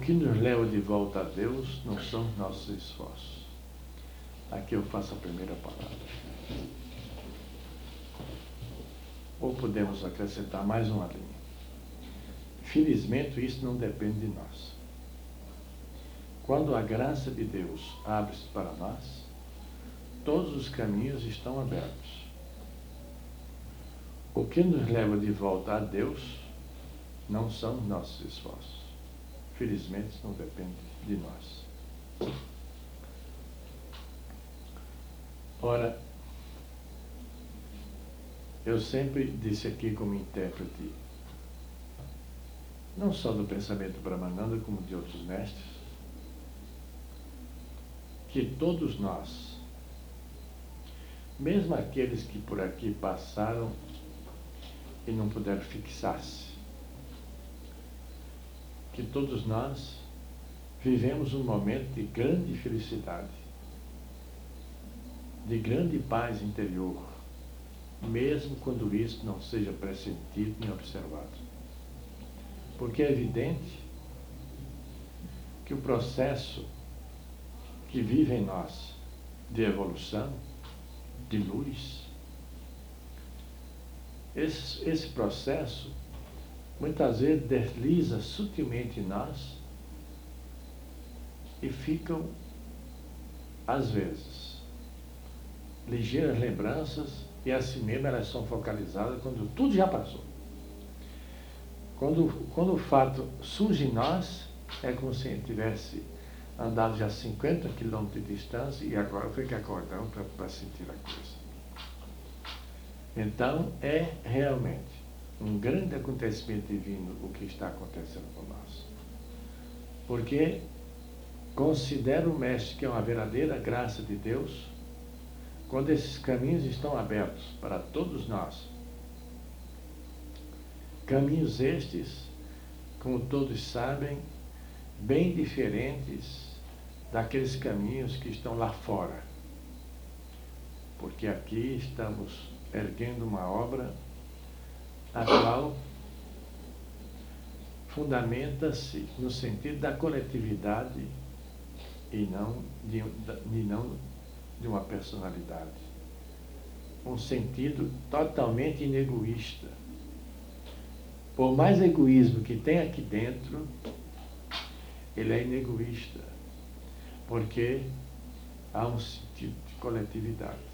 que nos leva de volta a Deus não são nossos esforços. Aqui eu faço a primeira palavra. Ou podemos acrescentar mais uma linha. Felizmente, isso não depende de nós. Quando a graça de Deus abre-se para nós, todos os caminhos estão abertos. O que nos leva de volta a Deus não são nossos esforços. Felizmente, não depende de nós. Ora, eu sempre disse aqui como intérprete, não só do pensamento Brahmananda, como de outros mestres, que todos nós, mesmo aqueles que por aqui passaram e não puderam fixar-se, que todos nós vivemos um momento de grande felicidade, de grande paz interior, mesmo quando isso não seja pressentido nem observado. Porque é evidente que o processo que vive em nós de evolução, de luz, esse, esse processo muitas vezes desliza sutilmente em nós e ficam, às vezes, ligeiras lembranças e assim mesmo elas são focalizadas quando tudo já passou. Quando, quando o fato surge em nós, é como se tivesse andado já 50 quilômetros de distância e agora foi que acordamos para sentir a coisa. Então, é realmente um grande acontecimento divino o que está acontecendo com nós. Porque considero o Mestre que é uma verdadeira graça de Deus quando esses caminhos estão abertos para todos nós. Caminhos estes, como todos sabem, bem diferentes daqueles caminhos que estão lá fora. Porque aqui estamos erguendo uma obra a qual fundamenta-se no sentido da coletividade e não de, e não de uma personalidade. Um sentido totalmente inegoísta. Por mais egoísmo que tem aqui dentro, ele é inegoísta, porque há um sentido de coletividade.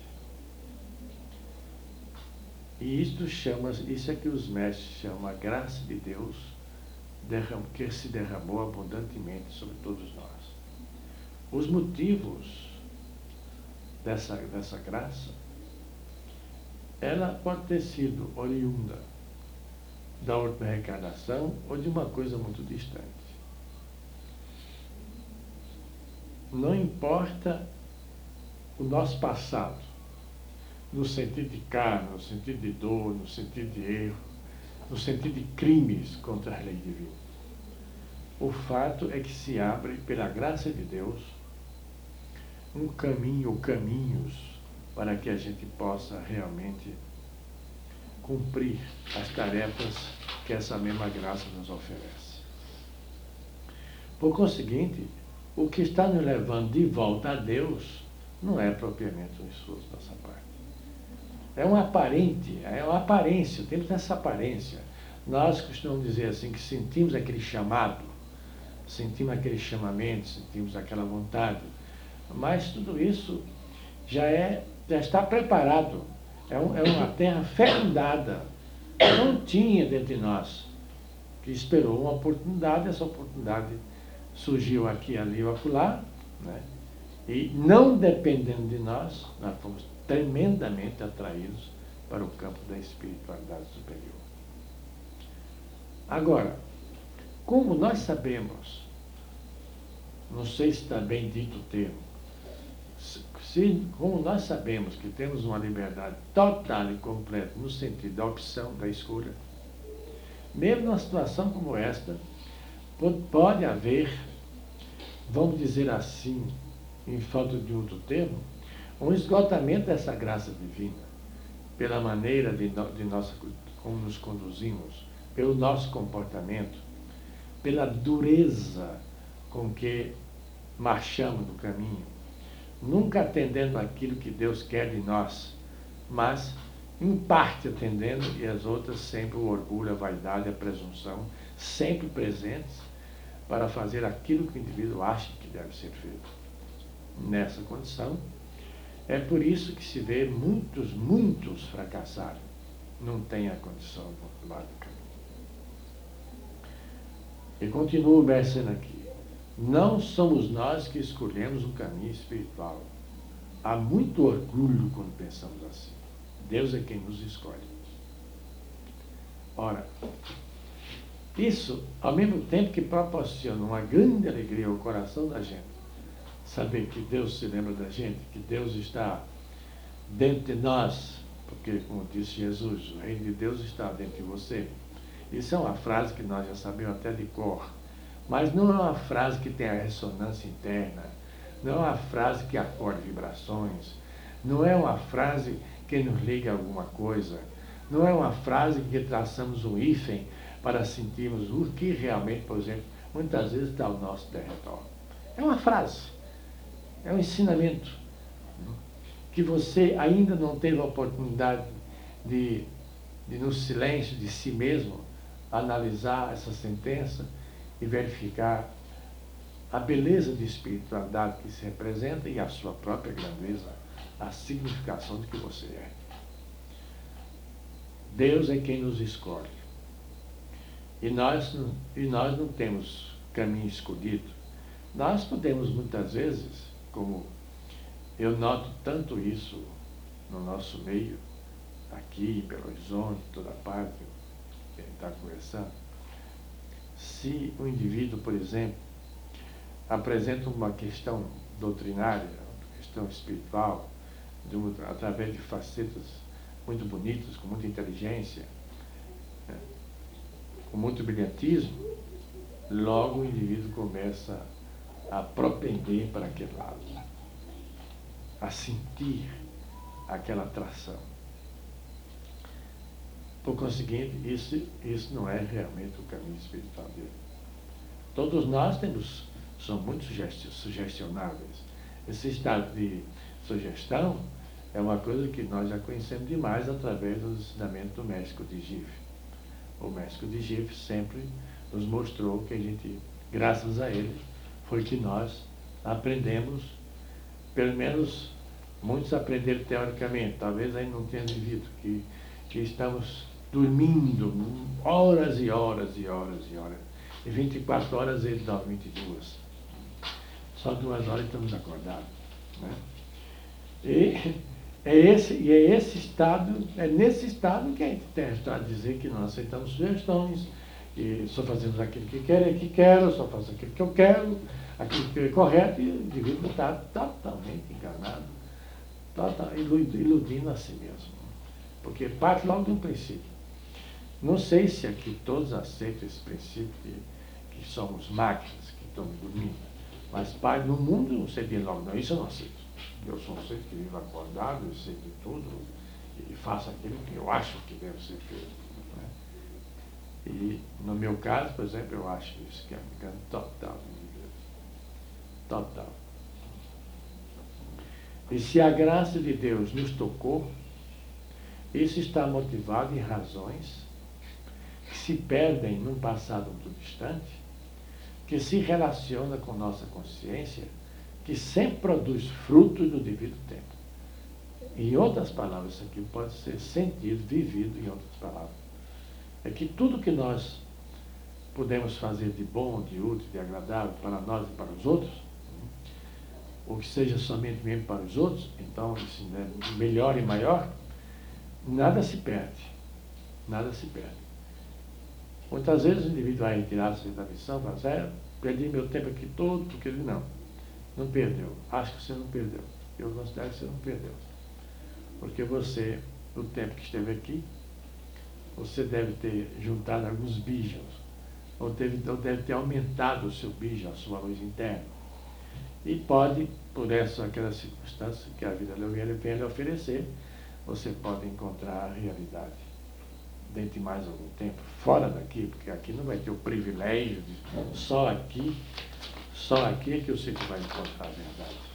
E isto chama, isso é que os mestres chamam a graça de Deus que se derramou abundantemente sobre todos nós. Os motivos dessa, dessa graça, ela pode ter sido oriunda da última reencarnação ou de uma coisa muito distante. Não importa o nosso passado, no sentido de carne, no sentido de dor, no sentido de erro, no sentido de crimes contra a lei divina. O fato é que se abre, pela graça de Deus, um caminho ou caminhos para que a gente possa realmente cumprir as tarefas que essa mesma graça nos oferece. Por conseguinte, o que está nos levando de volta a Deus não é propriamente um esforço da nossa parte é um aparente, é uma aparência, temos essa aparência. Nós costumamos dizer assim que sentimos aquele chamado, sentimos aquele chamamento, sentimos aquela vontade, mas tudo isso já é, já está preparado. É, um, é uma terra fecundada. Não tinha dentro de nós, que esperou uma oportunidade, essa oportunidade surgiu aqui, ali ou acolá, né? e não dependendo de nós, nós fomos tremendamente atraídos para o campo da espiritualidade superior. Agora, como nós sabemos, não sei se está bem dito o termo, se, como nós sabemos que temos uma liberdade total e completa no sentido da opção, da escolha, mesmo numa situação como esta, pode, haver, vamos dizer assim, em falta de outro termo, um esgotamento dessa graça divina, pela maneira de, no, de nós, como nos conduzimos, pelo nosso comportamento, pela dureza com que marchamos no caminho, nunca atendendo aquilo que Deus quer de nós, mas em parte atendendo e as outras sempre o orgulho, a vaidade, a presunção, sempre presentes para fazer aquilo que o indivíduo acha que deve ser feito. Nessa condição, é por isso que se vê muitos, muitos fracassarem. Não tem a condição caminho. E continua o versículo aqui. Não somos nós que escolhemos o caminho espiritual. Há muito orgulho quando pensamos assim. Deus é quem nos escolhe. Ora, isso, ao mesmo tempo que proporciona uma grande alegria ao coração da gente, saber que Deus se lembra da gente, que Deus está dentro de nós, porque, como disse Jesus, o reino de Deus está dentro de você. Isso é uma frase que nós já sabemos até de cor, mas não é uma frase que tem a ressonância interna, não é uma frase que acorde vibrações, não é uma frase que nos liga a alguma coisa, não é uma frase que traçamos um hífen para sentirmos o que realmente, por exemplo, muitas vezes está ao nosso território. É uma frase, é um ensinamento que você ainda não teve a oportunidade de, de no silêncio de si mesmo, analisar essa sentença e verificar a beleza de espiritualidade que se representa e a sua própria grandeza, a significação de que você é. Deus é quem nos escolhe. E nós, e nós não temos caminho escolhido. Nós podemos muitas vezes, como eu noto tanto isso no nosso meio, aqui, pelo horizonte, toda parte, que a gente está conversando, se o indivíduo, por exemplo, apresenta uma questão doutrinária, uma questão espiritual, de um, através de facetas muito bonitas, com muita inteligência, né, com muito brilhantismo, logo o indivíduo começa a propender para aquele lado, a sentir aquela atração. Por conseguinte, isso, isso não é realmente o caminho espiritual dele. Todos nós temos, somos muito sugestionáveis. Esse estado de sugestão é uma coisa que nós já conhecemos demais através do ensinamento do México de Gif. O México de Gif sempre nos mostrou que a gente, graças a ele, foi que nós aprendemos, pelo menos muitos aprenderam teoricamente, talvez ainda não tenham vivido, que, que estamos dormindo horas e horas e horas e horas. E 24 horas ele dorme 22. Só duas horas estamos acordados. Né? E é esse, e é esse estado, é nesse estado que a gente está a dizer que nós aceitamos sugestões, e só fazemos aquilo que quero, que quero, só faço aquilo que eu quero, aquilo que é correto, e o indivíduo está totalmente enganado, total, iludindo a si mesmo. Porque parte logo de um princípio. Não sei se aqui todos aceitam esse princípio de que somos máquinas que estão dormindo, mas pai, no mundo não seria logo, não, isso eu não aceito. Eu sou um ser que vive acordado, eu sei de tudo e faço aquilo que eu acho que deve ser feito. E no meu caso, por exemplo, eu acho isso que é um engano total. Total. E se a graça de Deus nos tocou, isso está motivado em razões que se perdem num passado muito distante, que se relaciona com nossa consciência, que sempre produz frutos no devido tempo. Em outras palavras, isso aqui pode ser sentido, vivido em outras palavras. É que tudo que nós podemos fazer de bom, de útil, de agradável para nós e para os outros, ou que seja somente mesmo para os outros, então isso é melhor e maior, nada se perde. Nada se perde. Muitas vezes o indivíduo vai retirar-se da missão fala assim, é, perdi meu tempo aqui todo, porque ele não. Não perdeu. Acho que você não perdeu. Eu considero que você não perdeu. Porque você, no tempo que esteve aqui, você deve ter juntado alguns bijos, ou, teve, ou deve ter aumentado o seu bijo, a sua luz interna. E pode, por essa aquela circunstância que a vida vem lhe oferecer, você pode encontrar a realidade dentro de mais algum tempo, fora daqui, porque aqui não vai ter o privilégio de só aqui, Só aqui é que eu sei que vai encontrar a verdade.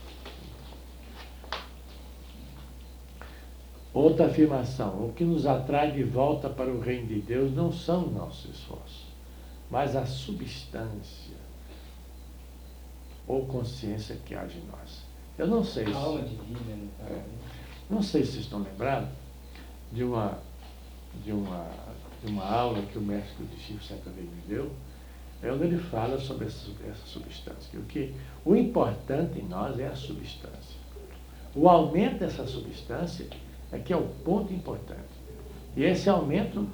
Outra afirmação: o que nos atrai de volta para o reino de Deus não são nossos esforços, mas a substância ou consciência que age em nós. Eu não sei se. É, não sei se estão lembrados de uma, de uma, de uma aula que o mestre de Chico vez me deu, é onde ele fala sobre essa, essa substância. O, que, o importante em nós é a substância. O aumento dessa substância é que é o ponto importante. E esse aumento,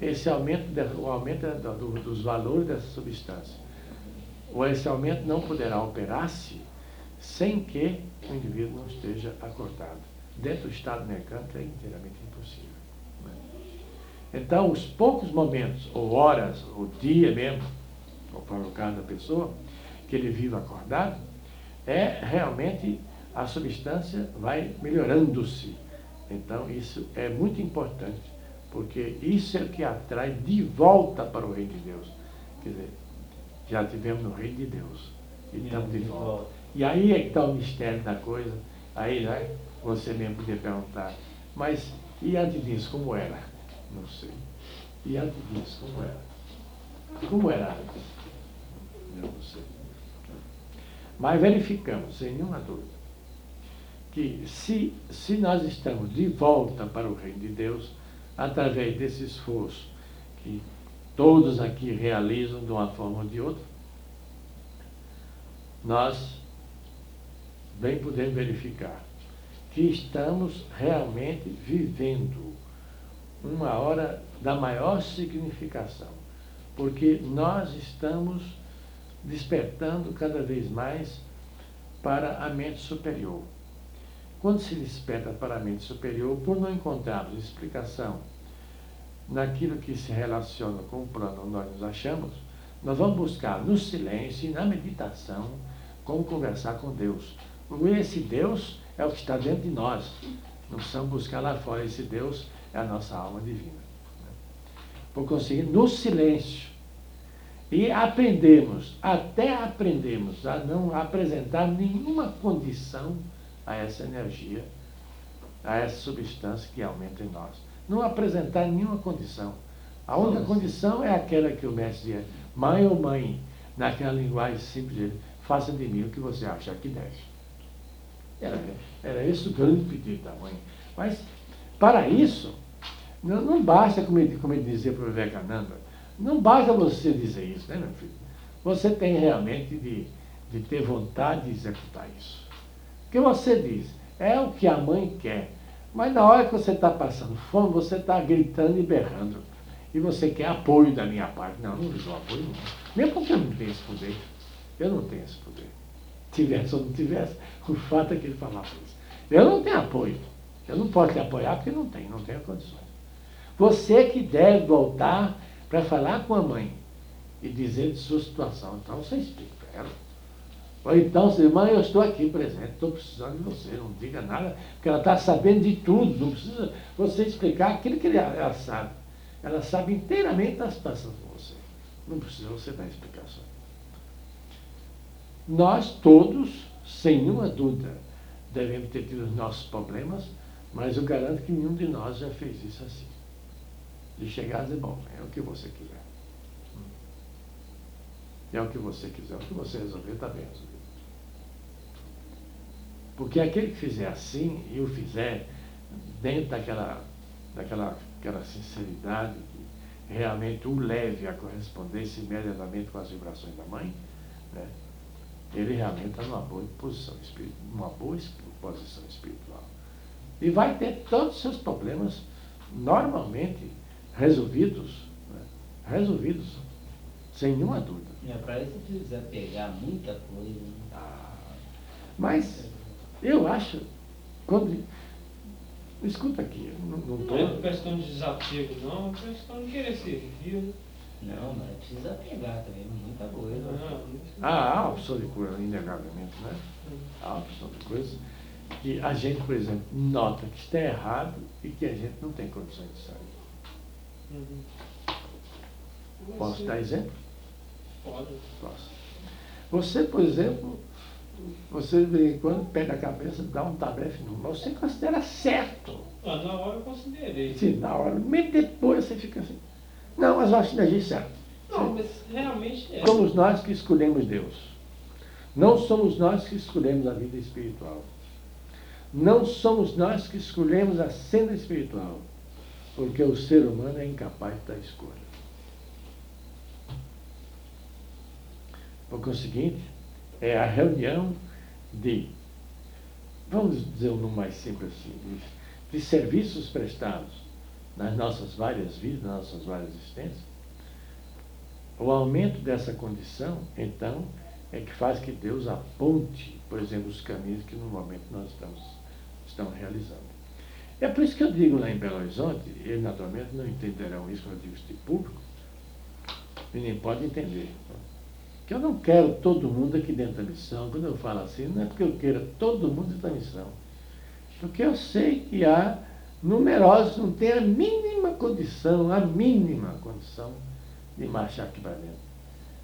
esse aumento, o aumento do, dos valores dessa substância, ou esse aumento não poderá operar-se sem que o indivíduo não esteja acordado. Dentro do estado mecânico é inteiramente impossível. Né? Então, os poucos momentos, ou horas, ou dia mesmo, ou para o caso da pessoa, que ele vive acordado, é realmente a substância vai melhorando-se. Então, isso é muito importante, porque isso é o que atrai de volta para o reino de Deus. Quer dizer, já tivemos no reino de Deus e estamos de volta. E aí é que está o mistério da coisa. Aí né, você mesmo podia perguntar, mas e antes disso, como era? Não sei. E antes disso, como era? Como era antes? Eu não sei. Mas verificamos, sem nenhuma dúvida, que se, se nós estamos de volta para o reino de Deus, através desse esforço que todos aqui realizam de uma forma ou de outra, nós bem podemos verificar que estamos realmente vivendo uma hora da maior significação, porque nós estamos despertando cada vez mais para a mente superior. Quando se desperta para a mente superior, por não encontrarmos explicação naquilo que se relaciona com o plano onde nós nos achamos, nós vamos buscar no silêncio e na meditação como conversar com Deus. Esse Deus é o que está dentro de nós. Não precisamos buscar lá fora. Esse Deus é a nossa alma divina. Por conseguir, no silêncio. E aprendemos, até aprendemos a não apresentar nenhuma condição a essa energia, a essa substância que aumenta em nós. Não apresentar nenhuma condição. A única condição é aquela que o mestre diz, mãe ou mãe, naquela linguagem simples dele, faça de mim o que você acha que deve. Era, era esse o grande pedido da mãe. Mas, para isso, não, não basta, como ele, como ele dizia para o Vivekananda, não basta você dizer isso, né, meu filho? Você tem realmente de, de ter vontade de executar isso. Porque você diz, é o que a mãe quer. Mas na hora que você está passando fome, você está gritando e berrando. E você quer apoio da minha parte. Não, não dou apoio não. Mesmo porque eu não tenho esse poder. Eu não tenho esse poder. Tivesse ou não tivesse, o fato é que ele falava isso. Eu não tenho apoio. Eu não posso te apoiar porque não tenho, não tenho condições. Você que deve voltar para falar com a mãe e dizer de sua situação. Então você explica para ela. Ou então, mãe, eu estou aqui presente, estou precisando de você, não diga nada, porque ela está sabendo de tudo, não precisa você explicar aquilo que ela sabe. Ela sabe inteiramente a situação com você. Não precisa você dar explicação. Nós todos, sem nenhuma dúvida, devemos ter tido os nossos problemas, mas eu garanto que nenhum de nós já fez isso assim. De chegar e dizer, bom, é o que você quiser. É o que você quiser, o que você resolver, está bem resolvido. Porque aquele que fizer assim e o fizer dentro daquela, daquela aquela sinceridade que realmente o leve a correspondência imediatamente com as vibrações da mãe, né? ele realmente está numa boa posição espiritual, numa boa posição espiritual. E vai ter todos os seus problemas normalmente resolvidos, né? resolvidos, sem nenhuma dúvida. É, para isso precisa pegar muita coisa. Né? Ah, mas eu acho, quando, escuta aqui, não, não, tô... não é questão de desapego, não, é questão de querer servir. Né? Não, mas precisa pegar também, muita coisa. Ah, há a opção de coisa, inegavelmente, né? Há a opção de coisa que a gente, por exemplo, nota que está errado e que a gente não tem condições de sair. Uhum. Posso dar exemplo? Pode. Posso. Você, por exemplo, você de vez em quando pega a cabeça, dá um tabefe no mas você considera certo. Ah, na hora eu considerei. Sim, na hora. Mas depois você fica assim. Não, mas eu acho que agir certo. Não, mas realmente é. Somos nós que escolhemos Deus. Não somos nós que escolhemos a vida espiritual. Não somos nós que escolhemos a senda espiritual. Porque o ser humano é incapaz da escolha. Por conseguinte, é a reunião de, vamos dizer um mais simples assim, de, serviços prestados nas nossas várias vidas, nas nossas várias existências, o aumento dessa condição, então, é que faz que Deus aponte, por exemplo, os caminhos que no momento nós estamos, estamos realizando. É por isso que eu digo lá em Belo Horizonte, eles naturalmente não entenderão isso quando eu digo isso de público, e nem podem entender que eu não quero todo mundo aqui dentro da missão. Quando eu falo assim, não é porque eu queira todo mundo dentro da missão. Porque eu sei que há numerosos não têm a mínima condição, a mínima condição de marchar aqui para dentro.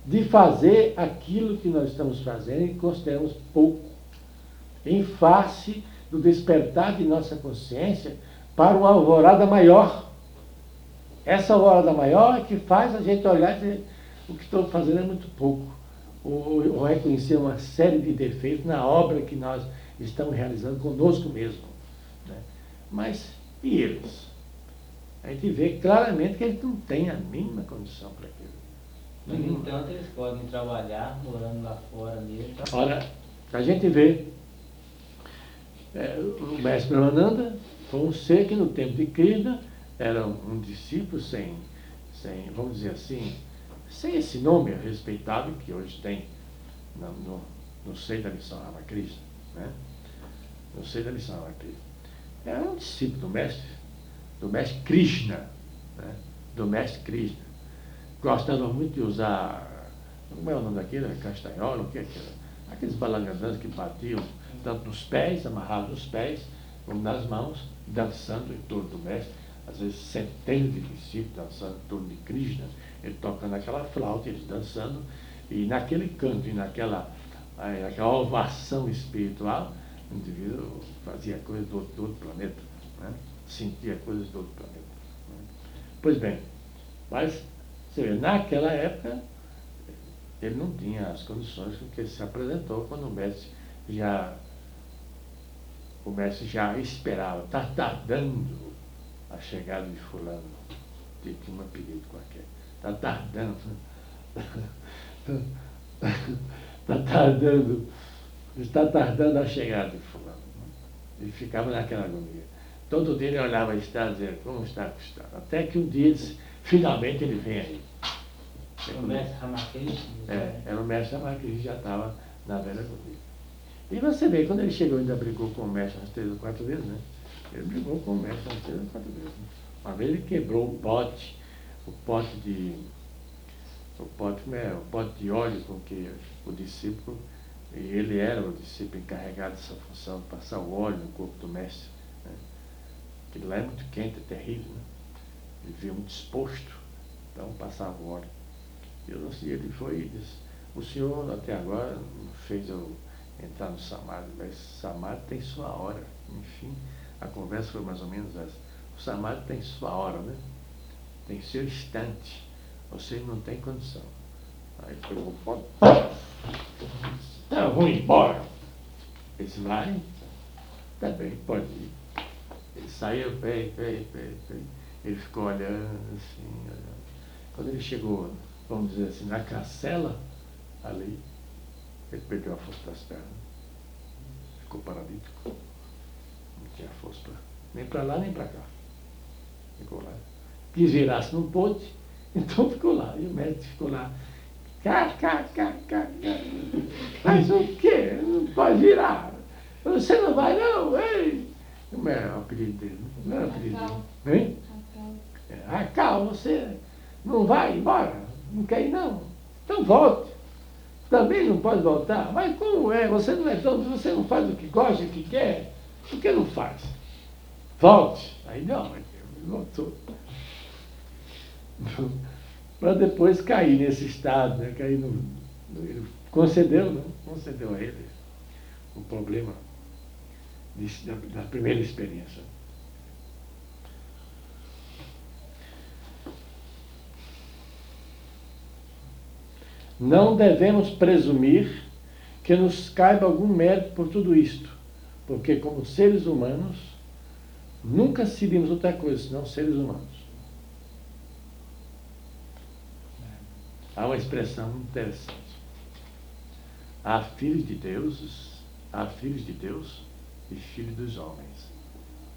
De fazer aquilo que nós estamos fazendo e consideramos pouco. Em face do despertar de nossa consciência para uma alvorada maior. Essa alvorada maior é que faz a gente olhar e dizer, o que estou fazendo é muito pouco. Ou, ou reconhecer uma série de defeitos na obra que nós estamos realizando conosco mesmo. Né? Mas, e eles? A gente vê claramente que eles não têm a mínima condição para aquilo. No entanto, eles podem trabalhar morando lá fora mesmo. Tá? Ora, a gente vê é, o mestre Brahmananda foi um ser que no tempo de Krishna era um, um discípulo sem, sem, vamos dizer assim, sem esse nome respeitável que hoje tem no, no, no seio da missão Ramakrishna, né? no seio da missão Ramakrishna. Era um discípulo do mestre, do mestre Krishna, né? do mestre Krishna. Gostava muito de usar, como é o nome daquilo? É castanhola, o que é aquilo? Aqueles balangandãs que batiam tanto nos pés, amarrados nos pés, como nas mãos, dançando em torno do mestre, às vezes centenas de discípulos dançando em torno de Krishna, ele tocando aquela flauta, eles dançando, e naquele canto e naquela, naquela ovação espiritual, o indivíduo fazia coisas do, do outro planeta, né? sentia coisas do outro planeta. Né? Pois bem, mas você vê, naquela época ele não tinha as condições com que se apresentou quando o mestre já o mestre já esperava, está tardando a chegada de fulano, de um apelido qualquer. Está tardando. Está tardando. Está tardando a chegada de fulano. Ele ficava naquela agonia. Todo dia ele olhava a estrada e dizia, como está a estrada? Até que um dia, disse, finalmente ele vem aí. O mestre Ramakrishna. É, era o mestre Ramakrishna, já estava na velha agonia. E você vê, quando ele chegou, ainda brigou com o mestre umas três ou quatro vezes, né? Ele brigou com o mestre umas três ou quatro vezes. Né? Uma vez ele quebrou o pote o pote de o pote, é, o pote de óleo com que o discípulo, e ele era o discípulo encarregado dessa função, de passar o óleo no corpo do mestre. Né? Aquilo lá é muito quente, é terrível. Né? Ele veio muito exposto, então passava o óleo. E ele foi e disse, o senhor até agora fez eu entrar no Samadhi, mas Samadhi tem sua hora. Enfim, a conversa foi mais ou menos essa. O Samadhi tem sua hora, né? Tem seu instante. Você não tem condição. Aí pegou o pote. Então, vou embora. Ele disse, vai. Tá bem, pode ir. Ele saiu, bem, bem, bem. Ele ficou olhando assim, olhando. Quando ele chegou, vamos dizer assim, na cacela, ali, ele perdeu a força das pernas. Ficou paralítico. Não tinha força pra, nem para lá nem para cá. Ficou lá quis virar-se não pôde, então ficou lá. E o médico ficou lá. Cá, cá, cá, cá, cá. Mas o quê? Não pode virar. Você não vai não, ei. Como é o apelido dele? Não é o apelido dele. Hein? Racal, você não vai embora? Não quer ir não? Então volte. Também não pode voltar. Mas como é? Você não é tão, você não faz o que gosta, o que quer, por que não faz? Volte. Aí não, ele voltou. Para depois cair nesse estado, né? cair no, ele concedeu, né? concedeu a ele o problema de, da, da primeira experiência. Não devemos presumir que nos caiba algum mérito por tudo isto, porque, como seres humanos, nunca seríamos outra coisa senão seres humanos. Há uma expressão interessante. Há filhos de deuses, há filhos de Deus e filhos dos homens.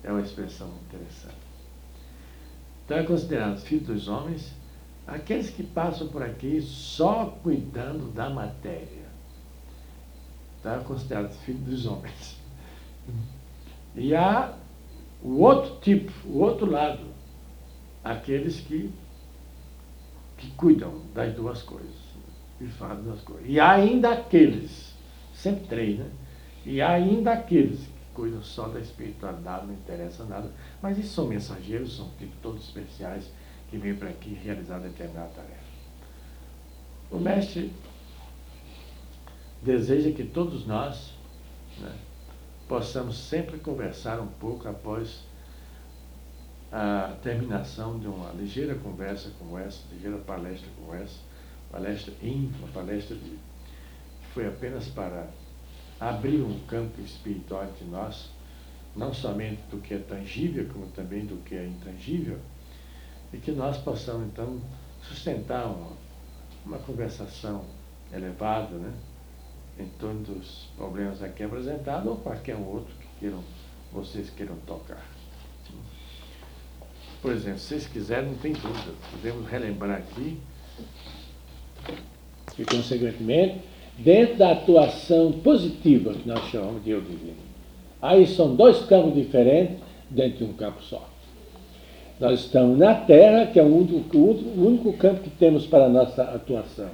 É uma expressão interessante. Então é considerado filho dos homens aqueles que passam por aqui só cuidando da matéria. Então é considerado filho dos homens. E há o outro tipo, o outro lado, aqueles que, que cuidam das duas coisas. E fazem duas coisas. E ainda aqueles, sempre três, né? E ainda aqueles que cuidam só da espiritualidade, não interessa nada, mas isso são mensageiros, são tipos todos especiais que vêm para aqui realizar determinada tarefa. O mestre deseja que todos nós né, possamos sempre conversar um pouco após a terminação de uma ligeira conversa como essa, ligeira palestra como essa, palestra íntima, palestra de, que foi apenas para abrir um campo espiritual entre nós, não somente do que é tangível, como também do que é intangível, e que nós possamos então sustentar uma, uma conversação elevada, né? em torno dos problemas aqui apresentados ou qualquer outro que queiram, vocês queiram tocar. Por exemplo, se vocês quiserem, não tem dúvida, podemos relembrar aqui. E, consequentemente, dentro da atuação positiva que nós chamamos de eu divino. Aí são dois campos diferentes dentro de um campo só. Nós estamos na Terra, que é o único, o único campo que temos para a nossa atuação.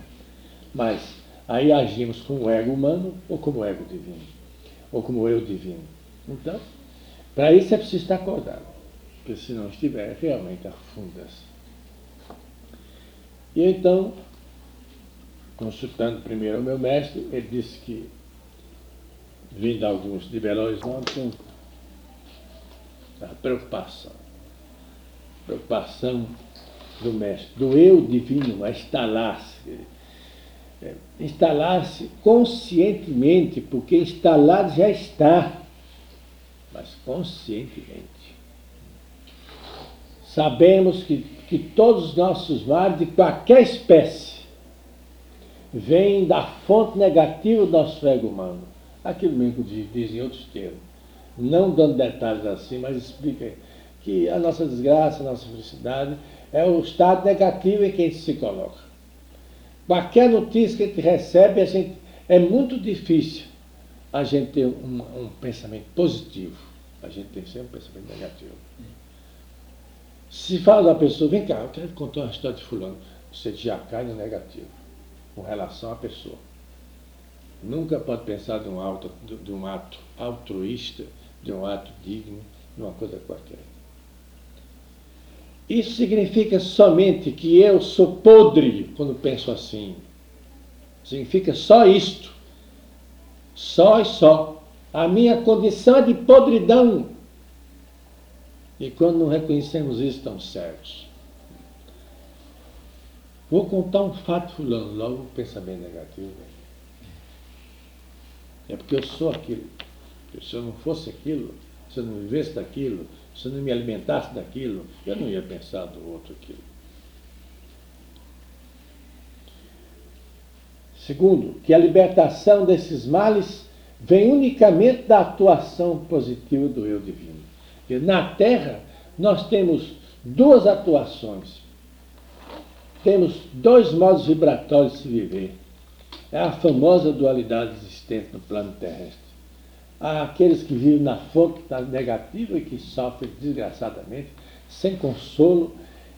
Mas aí agimos como ego humano ou como ego divino, ou como eu divino. Então, para isso é preciso estar acordado, porque se não estiver, realmente afunda-se. E então, consultando primeiro o meu mestre, ele disse que, vindo alguns de Belo Horizonte, a preocupação. Preocupação do mestre, do eu divino a instalar-se. É, instalar-se conscientemente, porque instalado já está, mas conscientemente. Sabemos que, que todos os nossos males, de qualquer espécie, vem da fonte negativa do nosso ego humano. Aquilo mesmo diz em outros termos. Não dando detalhes assim, mas explica que a nossa desgraça, a nossa felicidade é o estado negativo em que a gente se coloca. Qualquer notícia que a gente recebe, a gente, é muito difícil a gente ter um, um pensamento positivo. A gente tem sempre um pensamento negativo. Se fala da pessoa, vem cá, eu quero contar uma história de fulano. Você já cai no negativo com relação à pessoa. Nunca pode pensar de um, auto, de um ato altruísta, de um ato digno, de uma coisa qualquer. Isso significa somente que eu sou podre quando penso assim. Significa só isto. Só e só. A minha condição é de podridão. E quando não reconhecemos isso, estamos certos. Vou contar um fato fulano, logo o pensamento negativo. É porque eu sou aquilo. Se eu não fosse aquilo, se eu não vivesse daquilo, se eu não me alimentasse daquilo, eu não ia pensar do outro aquilo. Segundo, que a libertação desses males vem unicamente da atuação positiva do eu divino. Na Terra nós temos duas atuações temos dois modos vibratórios de se viver. É a famosa dualidade existente no plano terrestre. Há aqueles que vivem na fonte negativa e que sofrem desgraçadamente, sem consolo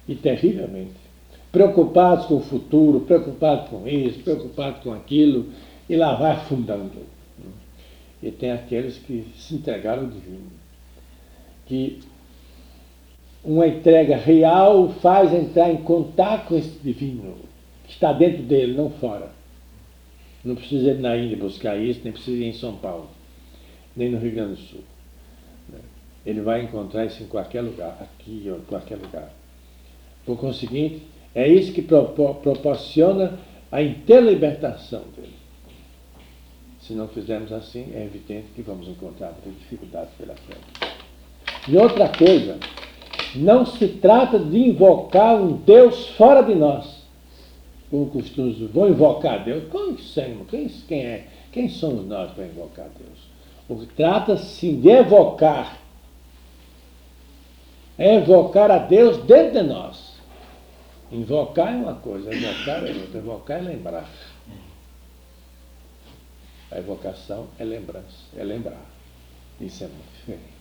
e terrivelmente. Preocupados com o futuro, preocupados com isso, preocupados com aquilo, e lá vai afundando. E tem aqueles que se entregaram ao divino, que uma entrega real faz entrar em contato com esse divino, que está dentro dele, não fora. Não precisa ir na Índia buscar isso, nem precisa ir em São Paulo, nem no Rio Grande do Sul. Ele vai encontrar isso em qualquer lugar, aqui ou em qualquer lugar. Por conseguinte, é isso que proporciona a inteira libertação dele. Se não fizermos assim, é evidente que vamos encontrar dificuldades pela frente. E outra coisa, não se trata de invocar um Deus fora de nós. Como costumes, vou invocar Deus. Quem, quem, quem, é, quem somos nós para invocar Deus? O que trata-se de evocar é evocar a Deus dentro de nós. Invocar é uma coisa, evocar é outra. Evocar é lembrar. A evocação é lembrança, é lembrar. Isso é muito diferente.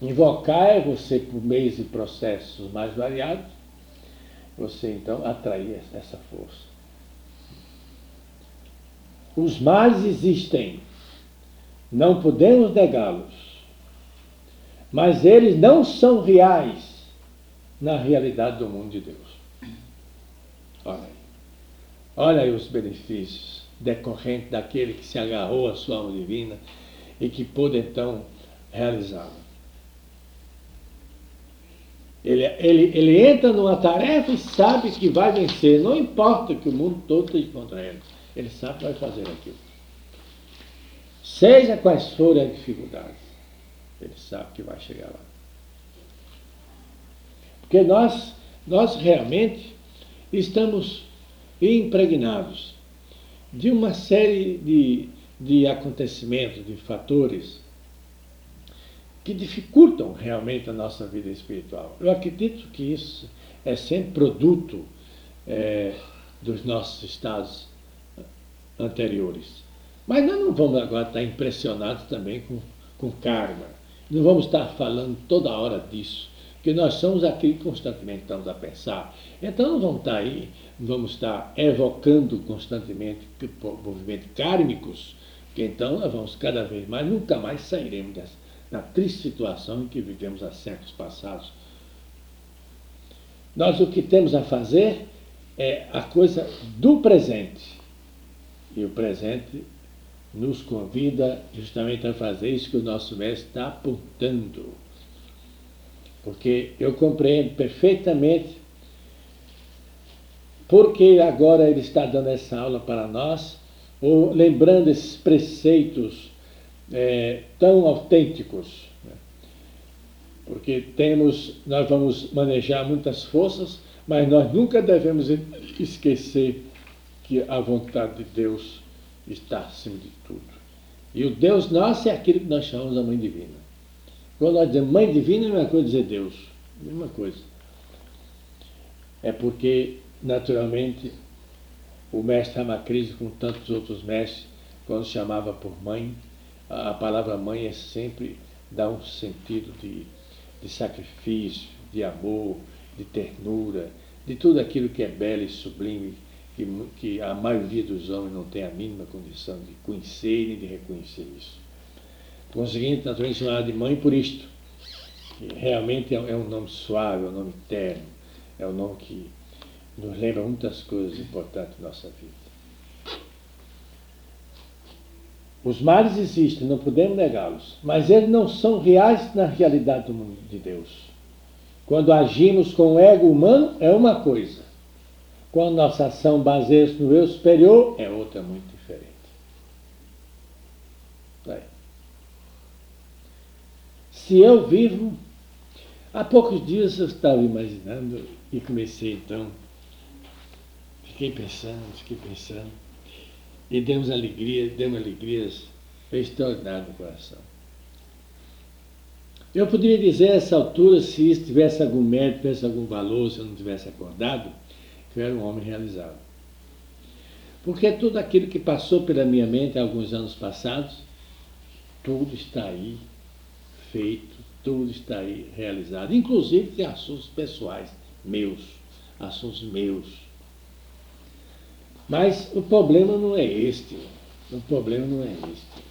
Invocar é você, por meio de processos mais variados, você então atrair essa força. Os males existem, não podemos negá-los. Mas eles não são reais na realidade do mundo de Deus. Olha aí. Olha aí os benefícios decorrentes daquele que se agarrou à sua alma divina e que pôde então realizá-la. Ele, ele, ele entra numa tarefa e sabe que vai vencer, não importa que o mundo todo esteja contra ele. Ele sabe que vai fazer aquilo. Seja quais forem as dificuldades. Ele sabe que vai chegar lá. Porque nós, nós realmente estamos impregnados de uma série de, de acontecimentos, de fatores que dificultam realmente a nossa vida espiritual. Eu acredito que isso é sempre produto é, dos nossos estados anteriores. Mas nós não vamos agora estar impressionados também com, com karma. Não vamos estar falando toda hora disso, porque nós somos aqui constantemente estamos a pensar. Então não vamos estar aí, vamos estar evocando constantemente movimentos kármicos, que então nós vamos cada vez mais, nunca mais sairemos dessa, da triste situação em que vivemos há séculos passados. Nós o que temos a fazer é a coisa do presente. E o presente nos convida justamente a fazer isso que o nosso mestre está apontando. Porque eu compreendo perfeitamente porque agora ele está dando essa aula para nós, ou lembrando esses preceitos é, tão autênticos. Né? Porque temos, nós vamos manejar muitas forças, mas nós nunca devemos esquecer que a vontade de Deus está acima de tudo. E o Deus nosso é aquilo que nós chamamos a Mãe Divina. Quando nós dizemos Mãe Divina, é coisa dizer Deus. Mesma coisa. É porque, naturalmente, o mestre Ramakrishna, com tantos outros mestres, quando chamava por mãe, a palavra mãe é sempre dá um sentido de, de sacrifício, de amor, de ternura, de tudo aquilo que é belo e sublime que, que a maioria dos homens não tem a mínima condição de conhecer e de reconhecer isso. Conseguinte, naturalmente chamada de mãe por isto. Que realmente é, é um nome suave, é um nome terno, é um nome que nos lembra muitas coisas importantes da nossa vida. Os males existem, não podemos negá-los, mas eles não são reais na realidade do mundo de Deus. Quando agimos com o ego humano, é uma coisa. Quando nossa ação baseia-se no eu superior, é outra muito diferente. Se eu vivo. Há poucos dias eu estava imaginando e comecei então. Fiquei pensando, fiquei pensando. E demos alegria, demos alegrias extraordinárias no coração. Eu poderia dizer a essa altura, se isso tivesse algum mérito, tivesse algum valor, se eu não tivesse acordado, que eu era um homem realizado. Porque tudo aquilo que passou pela minha mente há alguns anos passados, tudo está aí feito, tudo está aí realizado, inclusive tem assuntos pessoais meus, assuntos meus. Mas o problema não é este. O problema não é este.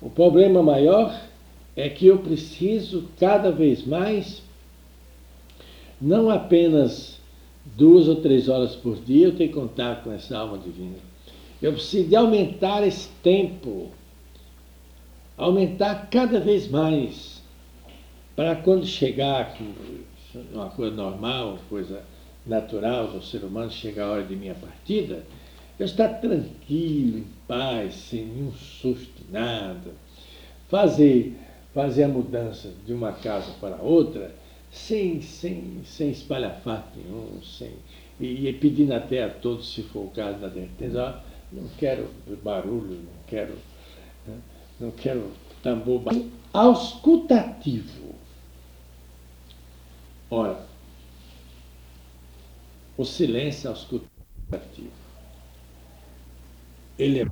O problema maior é que eu preciso cada vez mais não apenas duas ou três horas por dia eu tenho contato com essa alma divina. Eu preciso de aumentar esse tempo, aumentar cada vez mais, para quando chegar uma coisa normal, coisa natural do ser humano, chegar a hora de minha partida, eu estar tranquilo, em paz, sem nenhum susto, nada. Fazer, fazer a mudança de uma casa para outra sem, sem, sem espalhafato nenhum, sem, e, e pedindo até a todos, se for o caso, na advertência, não quero barulho, não quero, né, não quero tambor. Auscultativo. Ora, o silêncio auscultativo. Ele é